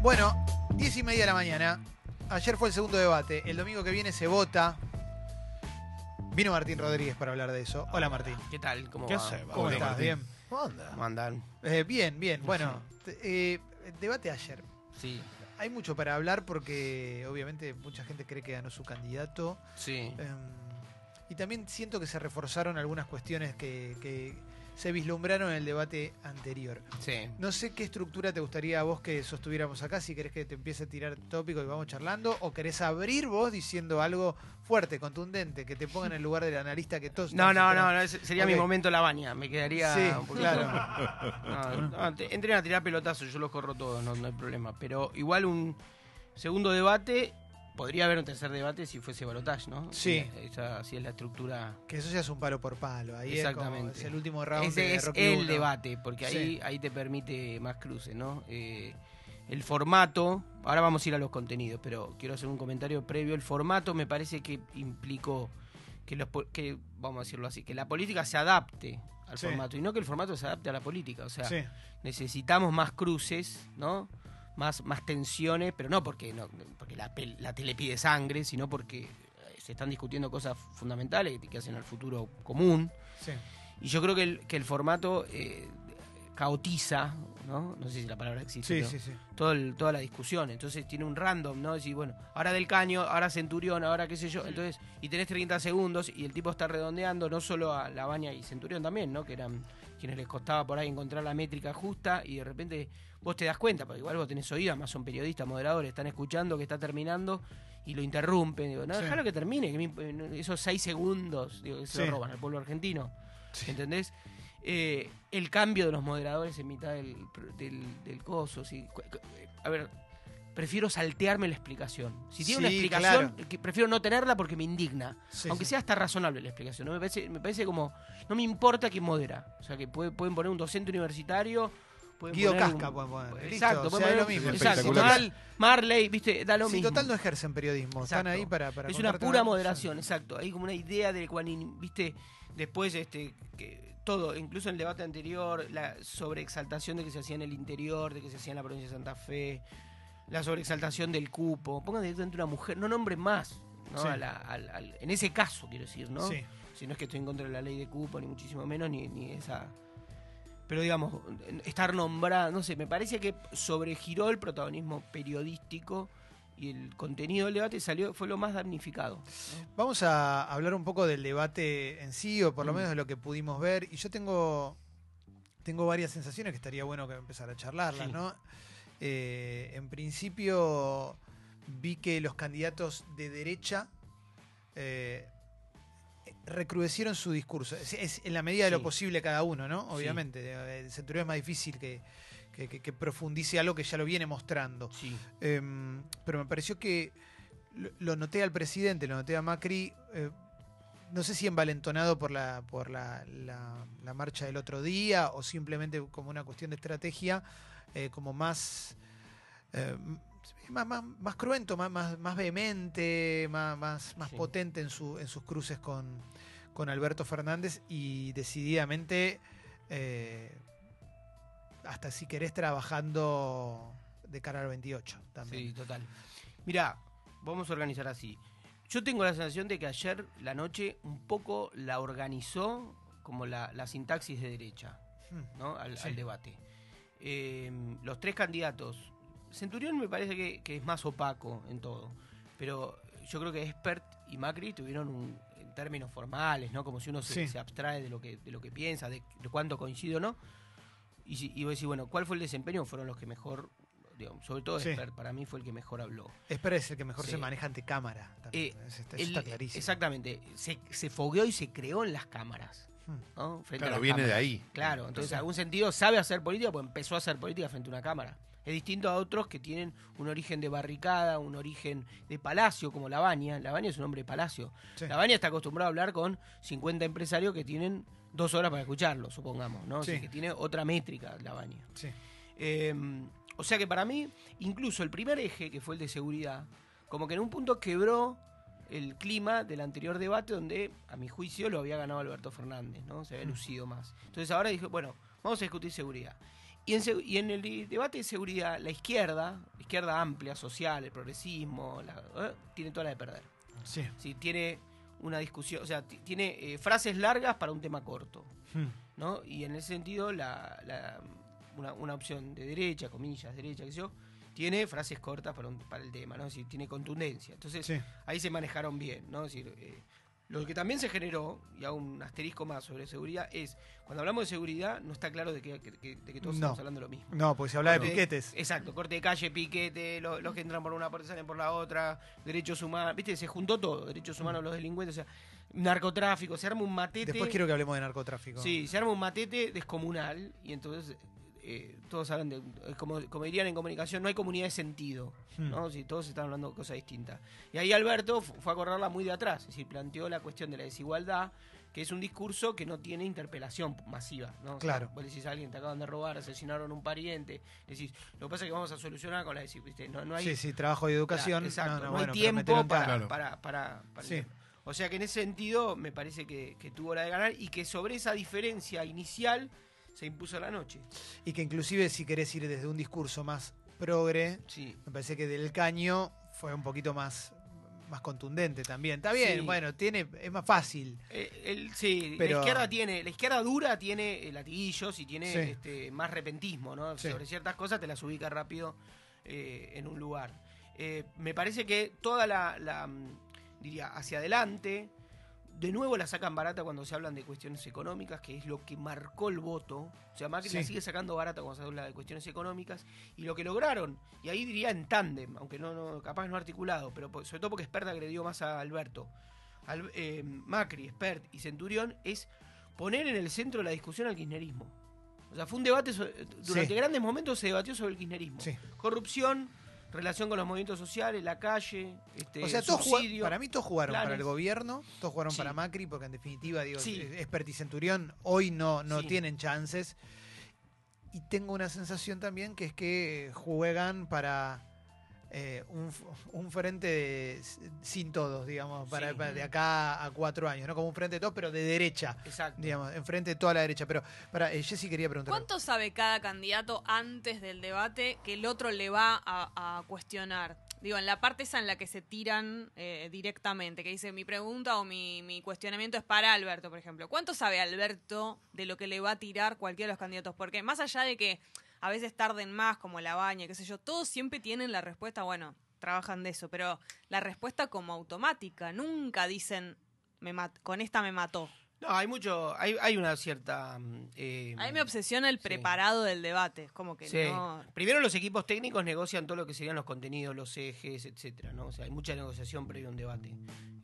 Bueno, 10 y media de la mañana. Ayer fue el segundo debate. El domingo que viene se vota. Vino Martín Rodríguez para hablar de eso. Hola Martín. ¿Qué tal? ¿Cómo ¿Qué va? ¿Cómo estás? Martín. Bien. ¿Cómo anda? ¿Cómo andan? Eh, bien, bien. Bueno, te- eh, debate ayer. Sí, Hay mucho para hablar porque obviamente mucha gente cree que ganó su candidato. sí. Eh, y también siento que se reforzaron algunas cuestiones que, que se vislumbraron en el debate anterior. Sí. No sé qué estructura te gustaría a vos que sostuviéramos acá, si querés que te empiece a tirar tópico y vamos charlando, o querés abrir vos diciendo algo fuerte, contundente, que te ponga en el lugar del analista que todos... No, no, no, no, sería mi momento la baña. Me quedaría Sí, un poquito- claro. No, no, entren a tirar pelotazos, yo los corro todos, no, no hay problema. Pero igual un segundo debate, podría haber un tercer debate si fuese balotage, ¿no? Sí. Esa sí es la estructura. Que eso ya es un palo por palo, ahí es, como- Exactamente. es el último round Ese de es Rocky el debate, porque ahí, Sí. ahí te permite más cruces, ¿no? Eh, el formato, ahora vamos a ir a los contenidos, pero quiero hacer un comentario previo. El formato me parece que implicó que, los, que vamos a decirlo así, que la política se adapte al Sí. formato y no que el formato se adapte a la política. O sea, Sí, necesitamos más cruces, ¿no? Más, más tensiones, pero no porque, no, porque la, tele pide sangre, sino porque eh, se están discutiendo cosas fundamentales que, hacen al futuro común. sí. Y yo creo que el, que el formato eh, caotiza, ¿no? No sé si la palabra existe. Sí, sí. todo el- toda la discusión. Entonces tiene un random, ¿no? Decir, bueno, ahora del caño, ahora Centurión, ahora qué sé yo. Entonces, y tenés 30 segundos y el tipo está redondeando no solo a La Baña y Centurión también, ¿no? Que eran quienes les costaba por ahí encontrar la métrica justa y de repente vos te das cuenta, porque igual vos tenés oído, más son periodistas, moderadores, están escuchando que está terminando y lo interrumpen. Digo, no, Sí. déjalo que termine, que me imp- esos 6 segundos, digo, que se Sí. lo roban al pueblo argentino. ¿Entendés? Eh, el cambio de los moderadores en mitad del, del, del coso. sí. Cu- A ver, prefiero saltearme la explicación. Si tiene una Sí, explicación, claro. prefiero no tenerla porque me indigna. Sí, Aunque sí. sea hasta razonable la explicación. ¿no? Me, parece, me parece como. No me importa quién modera. O sea, que puede- pueden poner un docente universitario. Guido poner Casca un- pueden poner. Listo, Exacto, o pueden sea, es poner- lo mismo. Exacto, Espectacular. Mal- Marley, viste, da lo Sí, mismo. total no ejercen periodismo, están Exacto. ahí para... para es una pura moderación, exacto. Hay como una idea del cual, viste, después, este, que todo, incluso en el debate anterior, la sobreexaltación de que se hacía en el interior, de que se hacía en la provincia de Santa Fe, la sobreexaltación del cupo. Pongan directamente una mujer, no nombren más, ¿no? Sí. A la- al- al- en ese caso, quiero decir, ¿no? Sí. Si no es que estoy en contra de la ley de cupo, ni muchísimo menos, ni, ni esa. Pero digamos, estar nombrada, no sé, me parece que sobregiró el protagonismo periodístico y el contenido del debate salió fue lo más damnificado. Vamos a hablar un poco del debate en sí, o por lo Mm. menos de lo que pudimos ver. Y yo tengo, tengo varias sensaciones que estaría bueno que empezar a charlarlas, Sí. ¿no? Eh, en principio vi que los candidatos de derecha eh, recrudecieron su discurso. Es, es en la medida de lo Sí. posible cada uno, ¿no? Sí. Obviamente. El Centurión es más difícil que, que- que- que profundice algo que ya lo viene mostrando. Sí. Em, pero me pareció que lo, lo noté al presidente, lo noté a Macri, eh, no sé si envalentonado por la por la, la- la marcha del otro día o simplemente como una cuestión de estrategia, eh, como más, eh, más, más, más cruento, más, más, más vehemente, más, más, más Sí. potente en, su, en sus cruces con, con Alberto Fernández y decididamente, eh, hasta si querés, trabajando de cara al 28 también. Sí, total. Mira, vamos a organizar así. Yo tengo la sensación de que ayer la noche un poco la organizó como la, la sintaxis de derecha, Hmm. ¿no? Al, Sí. al debate. Eh, los tres candidatos. Centurión me parece que, que es más opaco en todo. Pero yo creo que Expert y Macri tuvieron un, en términos formales, ¿no? Como si uno se, Sí. se abstrae de lo que, de lo que piensa, de, de cuánto coincide o no. Y, si, y vos decís, bueno, ¿cuál fue el desempeño? Fueron los que mejor, digamos, sobre todo Sí. Expert, para mí fue el que mejor habló. Espera es el que mejor Sí. se maneja ante cámara. también. Eh, eso El- está clarísimo. Exactamente. Se, se fogueó y se creó en las cámaras. Hmm. ¿no? Frente a Claro, las viene de ahí. Claro, entonces en algún sentido sabe hacer política, pues empezó a hacer política frente a una cámara. Es distinto a otros que tienen un origen de barricada, un origen de palacio, como Labaña. Labaña es un hombre de palacio. Sí. Labaña está acostumbrado a hablar con 50 empresarios que tienen dos horas para escucharlo, supongamos, ¿no? O sea, Sí. que tiene otra métrica Labaña. Sí. Eh, o sea que para mí, incluso el primer eje, que fue el de seguridad, como que en un punto quebró el clima del anterior debate donde, a mi juicio, lo había ganado Alberto Fernández, ¿no? Se había Mm. lucido más. Entonces ahora dije, bueno, vamos a discutir seguridad. Y en, y en el de- debate de seguridad, la izquierda, la izquierda amplia, social, el progresismo, la- ¿eh? tiene toda la de perder. Sí. Sí, tiene una discusión, o sea, ti- tiene eh, frases largas para un tema corto. Hmm. ¿no? Y en ese sentido, la, la- una, una opción de derecha, comillas, derecha, qué sé yo, tiene frases cortas para, un- para el tema, ¿no? Es decir, tiene contundencia. Entonces, Sí. ahí se manejaron bien, ¿no? Es decir, eh, lo que también se generó, y hago un asterisco más sobre seguridad, es, cuando hablamos de seguridad, no está claro de que, de que todos No. estamos hablando de lo mismo. No, porque se habla de Corte- piquetes. Exacto, corte de calle, piquete, lo- los, que entran por una puerta salen por la otra, derechos humanos, ¿viste? Se juntó todo, derechos humanos, los delincuentes, o sea, narcotráfico, se arma un matete. Después quiero que hablemos de narcotráfico. Sí, se arma un matete descomunal y entonces eh, todos hablan de, es como, como dirían en comunicación, no hay comunidad de sentido, Hmm. ¿no? Si todos están hablando de cosas distintas. Y ahí Alberto fu- fue a correrla muy de atrás, es decir, planteó la cuestión de la desigualdad, que es un discurso que no tiene interpelación masiva, ¿no? O sea, Claro. vos decís a alguien, te acaban de robar, asesinaron a un pariente, decís, lo que pasa es que vamos a solucionar con la desigualdad, no, no hay Sí, sí, trabajo y educación. Exacto, no, no, hay bueno, tiempo para. Claro. para, para, Sí. O sea que en ese sentido me parece que, que tuvo la de ganar y que sobre esa diferencia inicial se impuso la noche. Y que inclusive si querés ir desde un discurso más progre, Sí. me parece que del caño fue un poquito más, más contundente también. Está bien, Sí. bueno, tiene, es más fácil. Eh, el- sí, Pero- la izquierda tiene, la izquierda dura tiene eh, latiguillos y tiene Sí. este, más repentismo, ¿no? Sobre ciertas cosas te las ubica rápido eh, en un lugar. Eh, me parece que toda la, la, mm, diría, hacia adelante, de nuevo la sacan barata cuando se hablan de cuestiones económicas, que es lo que marcó el voto. O sea, Macri la sigue sacando barata cuando se habla de cuestiones económicas. Y lo que lograron, y ahí diría en tándem, aunque no, no capaz no articulado, pero sobre todo porque Esperta agredió más a Alberto. Al- eh, Macri, Spert y Centurión es poner en el centro de la discusión al kirchnerismo. O sea, fue un debate, sobre- durante Sí. grandes momentos se debatió sobre el kirchnerismo. Sí. Corrupción, relación con los movimientos sociales, la calle, este, O sea, todos juga- subsidio. para mí todos jugaron para el gobierno, todos jugaron Sí. para Macri, porque en definitiva, digo, Sí. Espert y Centurión hoy no, no Sí. tienen chances. Y tengo una sensación también que es que juegan para eh, un, un frente de- sin todos, digamos, para, Sí. para de acá a cuatro años, ¿no? Como un frente de todos, pero de derecha, Exacto. digamos, enfrente de toda la derecha. Pero, para, eh, Jessy quería preguntar. ¿Cuánto sabe cada candidato antes del debate que el otro le va a, a cuestionar? Digo, en la parte esa en la que se tiran eh, directamente, que dice mi pregunta o mi, mi cuestionamiento es para Alberto, por ejemplo. ¿Cuánto sabe Alberto de lo que le va a tirar cualquiera de los candidatos? Porque más allá de que a veces tarden más, como la baña, qué sé yo, todos siempre tienen la respuesta, bueno, trabajan de eso, pero la respuesta como automática. Nunca dicen, me mat- con esta me mató. No, hay mucho, hay, hay una cierta... mm, eh, A mí me obsesiona el Sí. preparado del debate. Es como que Sí. no. Primero los equipos técnicos negocian todo lo que serían los contenidos, los ejes, etcétera, ¿no? O sea, hay mucha negociación previo a un debate.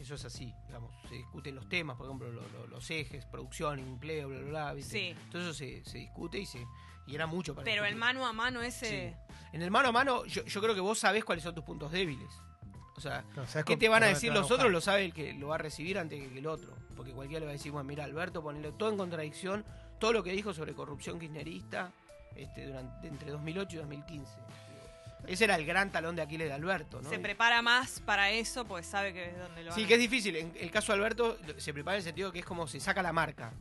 Eso es así, digamos. Se discuten los temas, por ejemplo, lo- lo- los ejes, producción, empleo, bla, bla, bla, ¿viste? Sí. Todo eso se, se discute y se y era mucho para Pero el mano a mano ese. Sí. En el mano a mano, yo, yo creo que vos sabés cuáles son tus puntos débiles. O sea, Claro, ¿sabes ¿qué te van a decir van los otros? Lo sabe el que lo va a recibir antes que el otro. Porque cualquiera le va a decir, bueno, mira, Alberto, ponele todo en contradicción, todo lo que dijo sobre corrupción kirchnerista este, durante, entre 2008 y 2015. Digo, Ese era el gran talón de Aquiles de Alberto, ¿no? Se prepara más para eso, pues sabe que es donde lo van Sí, a- que es difícil. En el caso de Alberto, se prepara en el sentido que es como se saca la marca.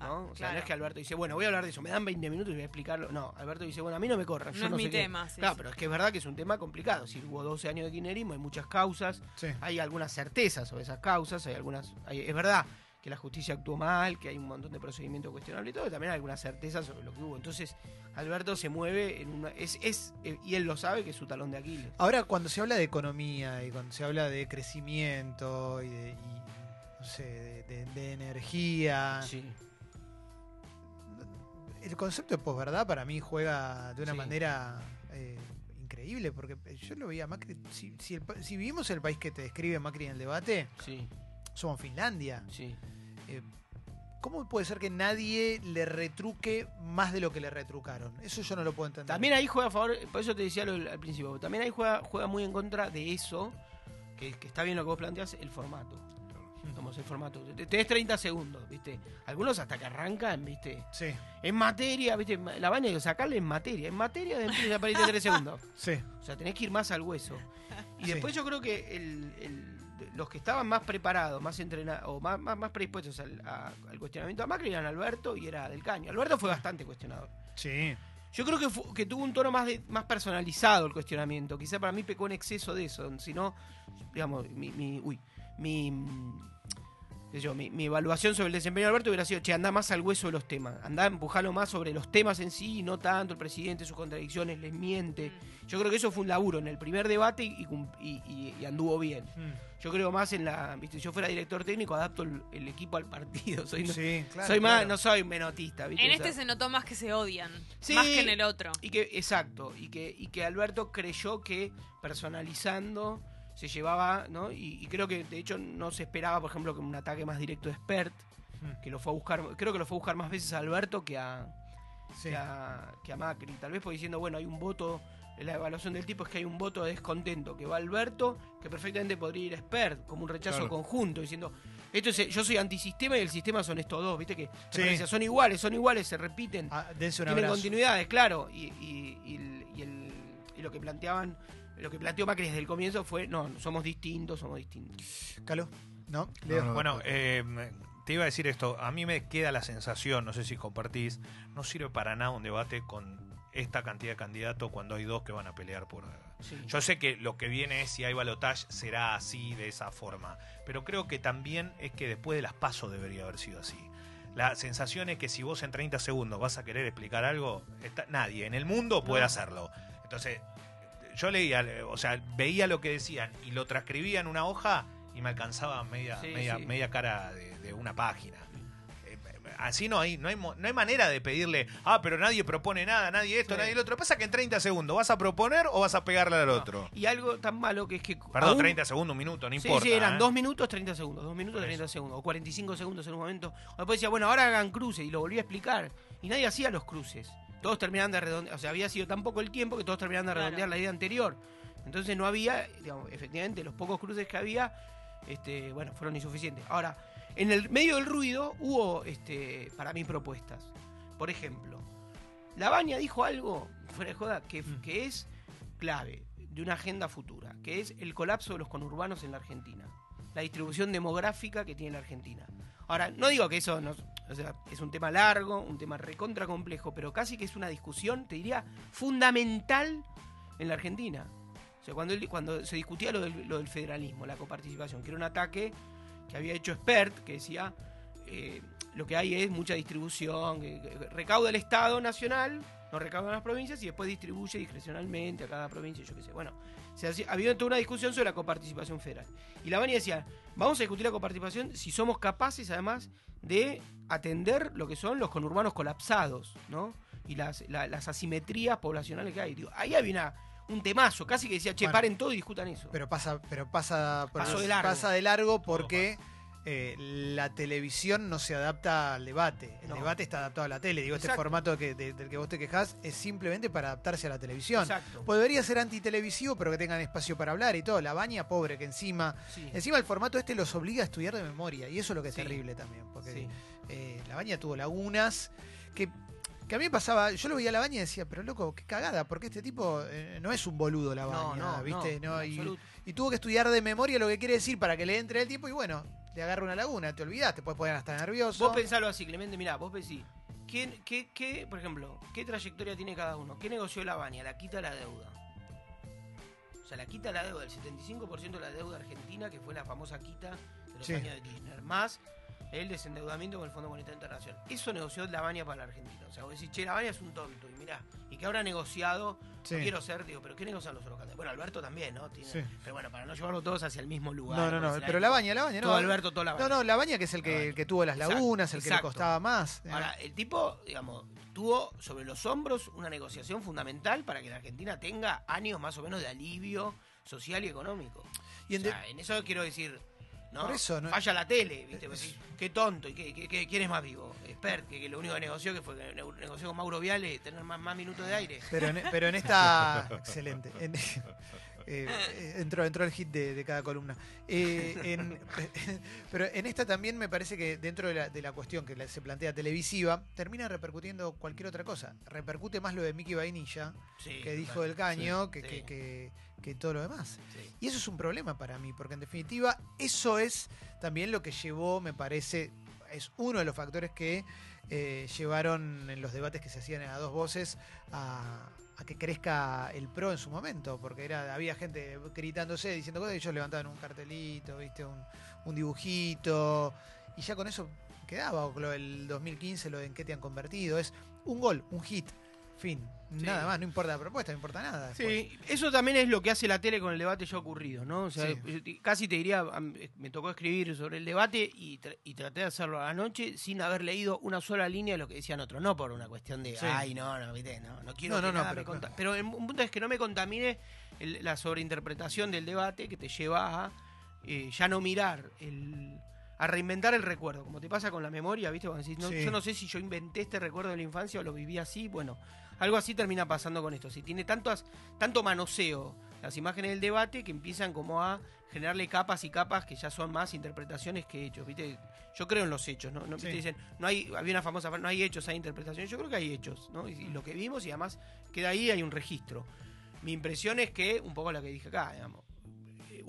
¿No? Ah, o sea, claro. no es que Alberto dice, bueno, voy a hablar de eso, me dan 20 minutos y voy a explicarlo. No, Alberto dice, bueno, a mí no me corran. No yo es no mi sé qué". tema, sí, Claro, sí. pero es que es verdad que es un tema complicado. Si hubo 12 años de kirchnerismo, hay muchas causas, Sí. hay algunas certezas sobre esas causas, hay algunas. hay- es verdad que la justicia actuó mal, que hay un montón de procedimientos cuestionables y todo, y también hay algunas certezas sobre lo que hubo. Entonces, Alberto se mueve en una. Es, es, eh, y él lo sabe que es su talón de Aquiles. Ahora, cuando se habla de economía y cuando se habla de crecimiento y de, y, no sé, de, de- de energía, Sí. El concepto de posverdad para mí juega de una Sí. manera eh, increíble, porque yo lo veía Macri. Si, si, el si vivimos el país que te describe Macri en el debate, Sí, somos Finlandia. sí. Eh, ¿Cómo puede ser que nadie le retruque más de lo que le retrucaron? Eso yo no lo puedo entender. También ahí juega a favor, por eso te decía lo al principio, también ahí juega, juega muy en contra de eso, que, que está bien lo que vos planteás, el formato. Como el formato. Te- Tenés 30 segundos, ¿viste? Algunos hasta que arrancan, ¿viste? Sí, En materia, ¿viste? La vaina de sacarle en materia. En materia de irte 3 segundos. sí. O sea, tenés que ir más al hueso. Y Sí. después yo creo que el- el- los que estaban más preparados, más entrenados, o más, más, más predispuestos al, a- al cuestionamiento a Macri eran Alberto y era Del Caño. Alberto fue bastante cuestionador. Sí. Yo creo que, tuvo un tono más, de- más personalizado el cuestionamiento. Quizá para mí pecó en exceso de eso. Si no, digamos, mi, mi- uy, mi, mm, qué sé yo, mi, mi evaluación sobre el desempeño de Alberto hubiera sido, che, anda más al hueso de los temas. Anda a empujarlo más sobre los temas en sí y no tanto el presidente, sus contradicciones, les miente. Yo creo que eso fue un laburo en el primer debate y, y cum- y- y- y anduvo bien. Mm. Yo creo más en la, viste, si yo fuera director técnico, adapto el, el equipo al partido. Soy, no- Sí, claro. soy más, claro. no soy menotista, ¿viste? En O sea, este se notó más que se odian. Sí. Más que en el otro. y que, exacto, y que, y que Alberto creyó que personalizando se llevaba, ¿no? Y, y creo que de hecho no se esperaba, por ejemplo, que un ataque más directo de Spert, Mm. que lo fue a buscar, creo que lo fue a buscar más veces a Alberto que a, Sí. que a, que a Macri. Tal vez por diciendo, bueno, hay un voto, la evaluación del tipo es que hay un voto de descontento que va Alberto, que perfectamente podría ir a Spert, como un rechazo Claro. conjunto, diciendo, esto es, yo soy antisistema y el sistema son estos dos, ¿viste? Que Sí. son iguales, son iguales, se repiten Ah, tienen abrazo. continuidades, claro. Y, y- y el- y el- y lo que planteaban, lo que planteó Macri desde el comienzo fue, no, somos distintos, somos distintos. Calo, ¿no? No, Leo. no, Bueno, eh, te iba a decir esto. A mí me queda la sensación, no sé si compartís, no sirve para nada un debate con esta cantidad de candidatos cuando hay dos que van a pelear por... Sí. Yo sé que lo que viene es si hay balotage será así, de esa forma. Pero creo que también es que después de las pasos debería haber sido así. La sensación es que si vos en 30 segundos vas a querer explicar algo, está- nadie en el mundo puede No. hacerlo. Entonces, yo leía, o sea, veía lo que decían y lo transcribía en una hoja y me alcanzaba media, Sí, media, sí. media cara de, de una página. Eh, Así no hay, no hay, no hay manera de pedirle, ah, pero nadie propone nada, nadie esto, Sí. nadie lo otro. Pasa que en 30 segundos, ¿vas a proponer o vas a pegarle al No. otro? Y algo tan malo que es que... Perdón, aún- 30 segundos, un minuto, no Sí, importa. sí, eran ¿eh? dos minutos, 30 segundos. Dos minutos, Por 30 eso. segundos. O 45 segundos en un momento. O después decía, bueno, ahora hagan cruces. Y lo volví a explicar. Y nadie hacía los cruces. Todos terminaban de redondear. O sea, había sido tan poco el tiempo que todos terminaban de Claro. redondear la idea anterior. Entonces no había, digamos, efectivamente, los pocos cruces que había, este, bueno, fueron insuficientes. Ahora, en el medio del ruido hubo, este, para mí, propuestas. Por ejemplo, La Baña dijo algo, fuera de joda, que, Mm. que es clave de una agenda futura, que es el colapso de los conurbanos en la Argentina. La distribución demográfica que tiene la Argentina. Ahora, no digo que eso no, o sea, es un tema largo, un tema recontra complejo, pero casi que es una discusión, te diría, fundamental en la Argentina. O sea, cuando, cuando se discutía lo del, lo del federalismo, la coparticipación, que era un ataque que había hecho Spert, que decía, eh, lo que hay es mucha distribución, recauda el Estado Nacional, no recaudan las provincias y después distribuye discrecionalmente a cada provincia, yo qué sé. Bueno, se hacía- había toda una discusión sobre la coparticipación federal. Y la Bani decía, vamos a discutir la coparticipación si somos capaces además de atender lo que son los conurbanos colapsados, ¿no? Y las, la- las asimetrías poblacionales que hay. Digo, ahí había una- un temazo, casi que decía, che, Bueno. paren todo y discutan eso. Pero pasa, pero pasa, de largo. pasa de largo porque eh, la televisión no se adapta al debate. El No. debate está adaptado a la tele. Digo, este formato que, de- del que vos te quejás es simplemente para adaptarse a la televisión. Exacto. Debería ser antitelevisivo, pero que tengan espacio para hablar y todo. La baña, pobre, que encima. Sí. Encima el formato este los obliga a estudiar de memoria. Y eso es lo que es Sí. terrible también. Porque Sí. eh, la baña tuvo lagunas que, que a mí me pasaba, yo lo veía a la baña y decía, pero loco, qué cagada, porque este tipo eh, no es un boludo la baña, no, ¿viste? no, y tuvo que estudiar de memoria lo que quiere decir para que le entre el tiempo y bueno, le agarra una laguna, te olvidás, te puedes poner hasta nervioso. Vos pensalo así, Clemente, mirá, vos pensí, ¿quién, qué, qué, por ejemplo, qué trayectoria tiene cada uno? ¿Qué negoció la Baña? La quita la deuda. O sea, la quita la deuda, el 75% de la deuda argentina, que fue la famosa quita de los Sí. años de Kirchner, más el desendeudamiento con el Fondo Monetario Internacional. Eso negoció la Baña para la Argentina. O sea, vos decís, che, la Baña es un tonto, y mirá, y que habrá negociado, Sí. no quiero ser, digo, pero ¿qué negocian los otros? Bueno, Alberto también, ¿no? Tiene- Sí. Pero bueno, para no llevarlo todos hacia el mismo lugar. No, no, no, pero la baña, la baña, no. Todo Alberto, toda la Baña. No, no, la baña que es el que, el que tuvo las Exacto, lagunas, el que le costaba más. Eh, Ahora, el tipo, digamos, tuvo sobre los hombros una negociación fundamental para que la Argentina tenga años más o menos de alivio social y económico. Y O sea, en eso quiero decir, ¿no? Por eso, ¿no? Falla la tele, ¿viste? Vos decís, qué tonto, ¿y qué, qué- qué- quién es más vivo? Expert, que, que lo único que negoció que fue que ne- negoció con Mauro Viale tener más, más minutos de aire. Pero en, pero en esta. excelente. En- eh, entró, entró el hit de, de cada columna. Eh, en- pero en esta también me parece que dentro de la, de la cuestión que se plantea televisiva, termina repercutiendo cualquier otra cosa. Repercute más lo de Mickey Vainilla, Sí, que dijo del caño, que, sí. que, que- que todo lo demás. Y eso es un problema para mí, porque en definitiva eso es también lo que llevó, me parece, es uno de los factores que eh, llevaron en los debates que se hacían a dos voces a, a que crezca el PRO en su momento, porque era había gente gritándose, diciendo cosas, y ellos levantaban un cartelito, viste, un, dibujito, y ya con eso quedaba, o del 2015, lo en qué te han convertido, es un gol, un hit, fin, Sí. nada más, no importa la propuesta, no importa nada. después. Sí, eso también es lo que hace la tele con el debate ya ocurrido, ¿no? O sea, Sí. casi te diría, me tocó escribir sobre el debate y, tra- y traté de hacerlo a la noche sin haber leído una sola línea de lo que decían otros, no por una cuestión de, Sí. ay, no, no, no, no quiero No, que no, no, nada pero me conta-". claro. Pero el- un punto es que no me contamine el- la sobreinterpretación del debate que te lleva a eh, ya no mirar el a reinventar el recuerdo, como te pasa con la memoria, ¿viste? Cuando decís, no, Sí. yo no sé si yo inventé este recuerdo de la infancia o lo viví así, bueno, algo así termina pasando con esto. Si tiene tantas, tanto manoseo las imágenes del debate que empiezan como a generarle capas y capas que ya son más interpretaciones que hechos, ¿viste? Yo creo en los hechos, ¿no? no. Dicen, no hay, había una famosa no hay hechos, hay interpretaciones. Yo creo que hay hechos, ¿no? Y, y lo que vimos y además queda ahí, hay un registro. Mi impresión es que, un poco la que dije acá, digamos,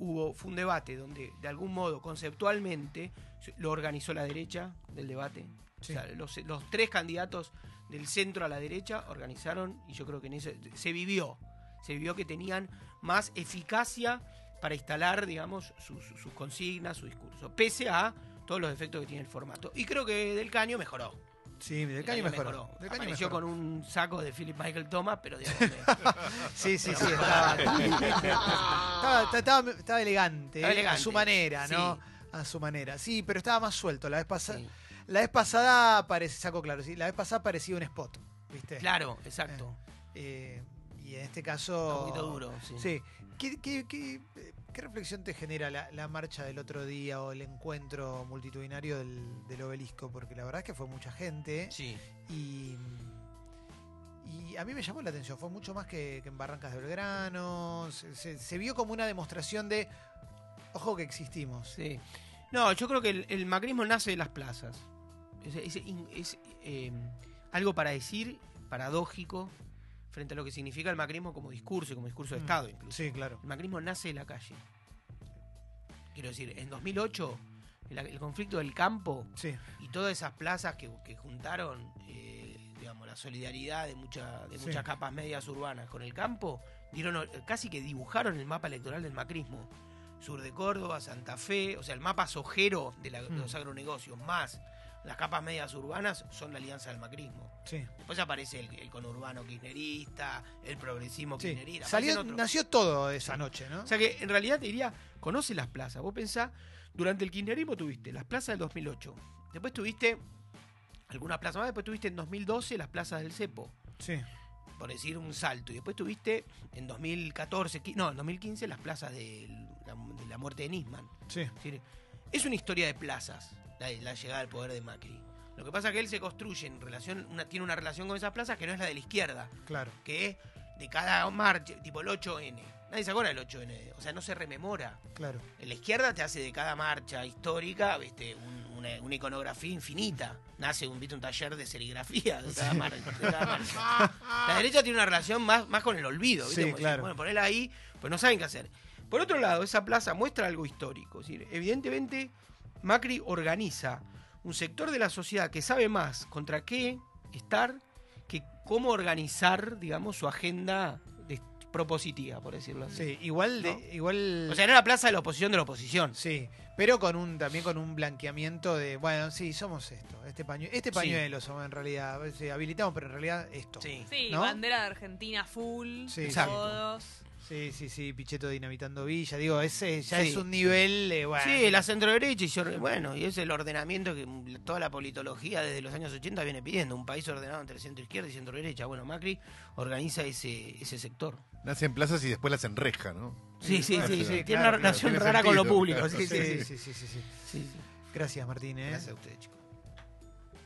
hubo, fue un debate donde de algún modo, conceptualmente, lo organizó la derecha del debate. Sí. O sea, los, los tres candidatos del centro a la derecha organizaron, y yo creo que en ese se vivió, se vivió que tenían más eficacia para instalar, digamos, sus, sus consignas, su discurso, pese a todos los defectos que tiene el formato. Y creo que Del Caño mejoró. Sí, del caño mejoró. Del caño Apareció mejoró. con un saco de Philip Michael Thomas, pero me- Sí, sí, sí, estaba, estaba, estaba- estaba elegante, eh, a su manera, ¿no? sí. A su manera. Sí, pero estaba más suelto. La vez pasada, sí. la vez pasada parece, saco claro, sí, la vez pasada parecía un spot, ¿viste? Claro, exacto. Eh, y en este Un caso. poquito duro, sí. Sí. ¿Qué, qué, qué- qué reflexión te genera la, la marcha del otro día o el encuentro multitudinario del, del obelisco? Porque la verdad es que fue mucha gente Sí. y, y a mí me llamó la atención. Fue mucho más que, que en Barrancas de Belgrano. Se, se- se vio como una demostración de, ojo que existimos. Sí. No, yo creo que el, el macrismo nace de las plazas. Es, es- es, eh, algo para decir, paradójico, frente a lo que significa el macrismo como discurso y como discurso de Mm. Estado incluso. Sí, claro. El macrismo nace de la calle. Quiero decir, en 2008, el, el conflicto del campo Sí, y todas esas plazas que, que juntaron, eh, digamos, la solidaridad de, mucha- de Sí. muchas capas medias urbanas con el campo, dieron casi que dibujaron el mapa electoral del macrismo. Sur de Córdoba, Santa Fe, o sea, el mapa sojero de, la- de Mm. los agronegocios, más las capas medias urbanas, son la alianza del macrismo. sí. Después aparece el, el conurbano kirchnerista, el progresismo sí. kirchnerista. Salió, nació todo esa noche, ¿no? O sea que en realidad te diría, conoce las plazas. Vos pensás, durante el kirchnerismo tuviste las plazas del 2008. Después tuviste algunas plazas más. Después tuviste en 2012 las plazas del Cepo, Sí, por decir un salto. Y después tuviste en 2014, qui- no, en 2015 las plazas de la, de la muerte de Nisman. sí. Es decir, es una historia de plazas, la, la llegada al poder de Macri. Lo que pasa es que él se construye en relación, una, tiene una relación con esas plazas que no es la de la izquierda Claro. que es de cada marcha, tipo el 8N. Nadie se acuerda del 8N, o sea, no se rememora. Claro. En la izquierda te hace de cada marcha histórica ¿viste? un- una, una iconografía infinita. Nace un, ¿viste? un taller de serigrafía de cada, mar- de cada marcha. La derecha tiene una relación más, más con el olvido. ¿viste? Sí, claro. bueno, ponela ahí, pues no saben qué hacer. Por otro lado, esa plaza muestra algo histórico. Es decir, evidentemente, Macri organiza un sector de la sociedad que sabe más contra qué estar que cómo organizar, digamos, su agenda de- propositiva, por decirlo así. Sí, igual de, ¿No? igual. O sea, era la plaza de la oposición de la oposición. Sí, pero con un también con un blanqueamiento de, bueno, sí, somos esto, este pañuelo, este Sí. pañuelo somos en realidad, sí, habilitamos, pero en realidad esto. Sí. Sí, bandera de Argentina full, Sí, Exacto. todos. Sí, sí, sí, Pichetto dinamitando Villa, digo, ese ya Sí. es un nivel, eh, bueno. Sí, la centroderecha y yo- bueno, y es el ordenamiento que toda la politología desde los años 80 viene pidiendo, un país ordenado entre centro izquierda y centro derecha. Bueno, Macri organiza ese, ese sector. Nacen plazas y después las enreja, ¿no? Sí, sí, sí, sí, tiene claro, una relación tiene rara con lo público. claro. Sí, sí, sí, sí, sí. sí, sí, sí, sí. Sí, sí. Gracias, Martín, ¿eh? Gracias a ustedes, chicos.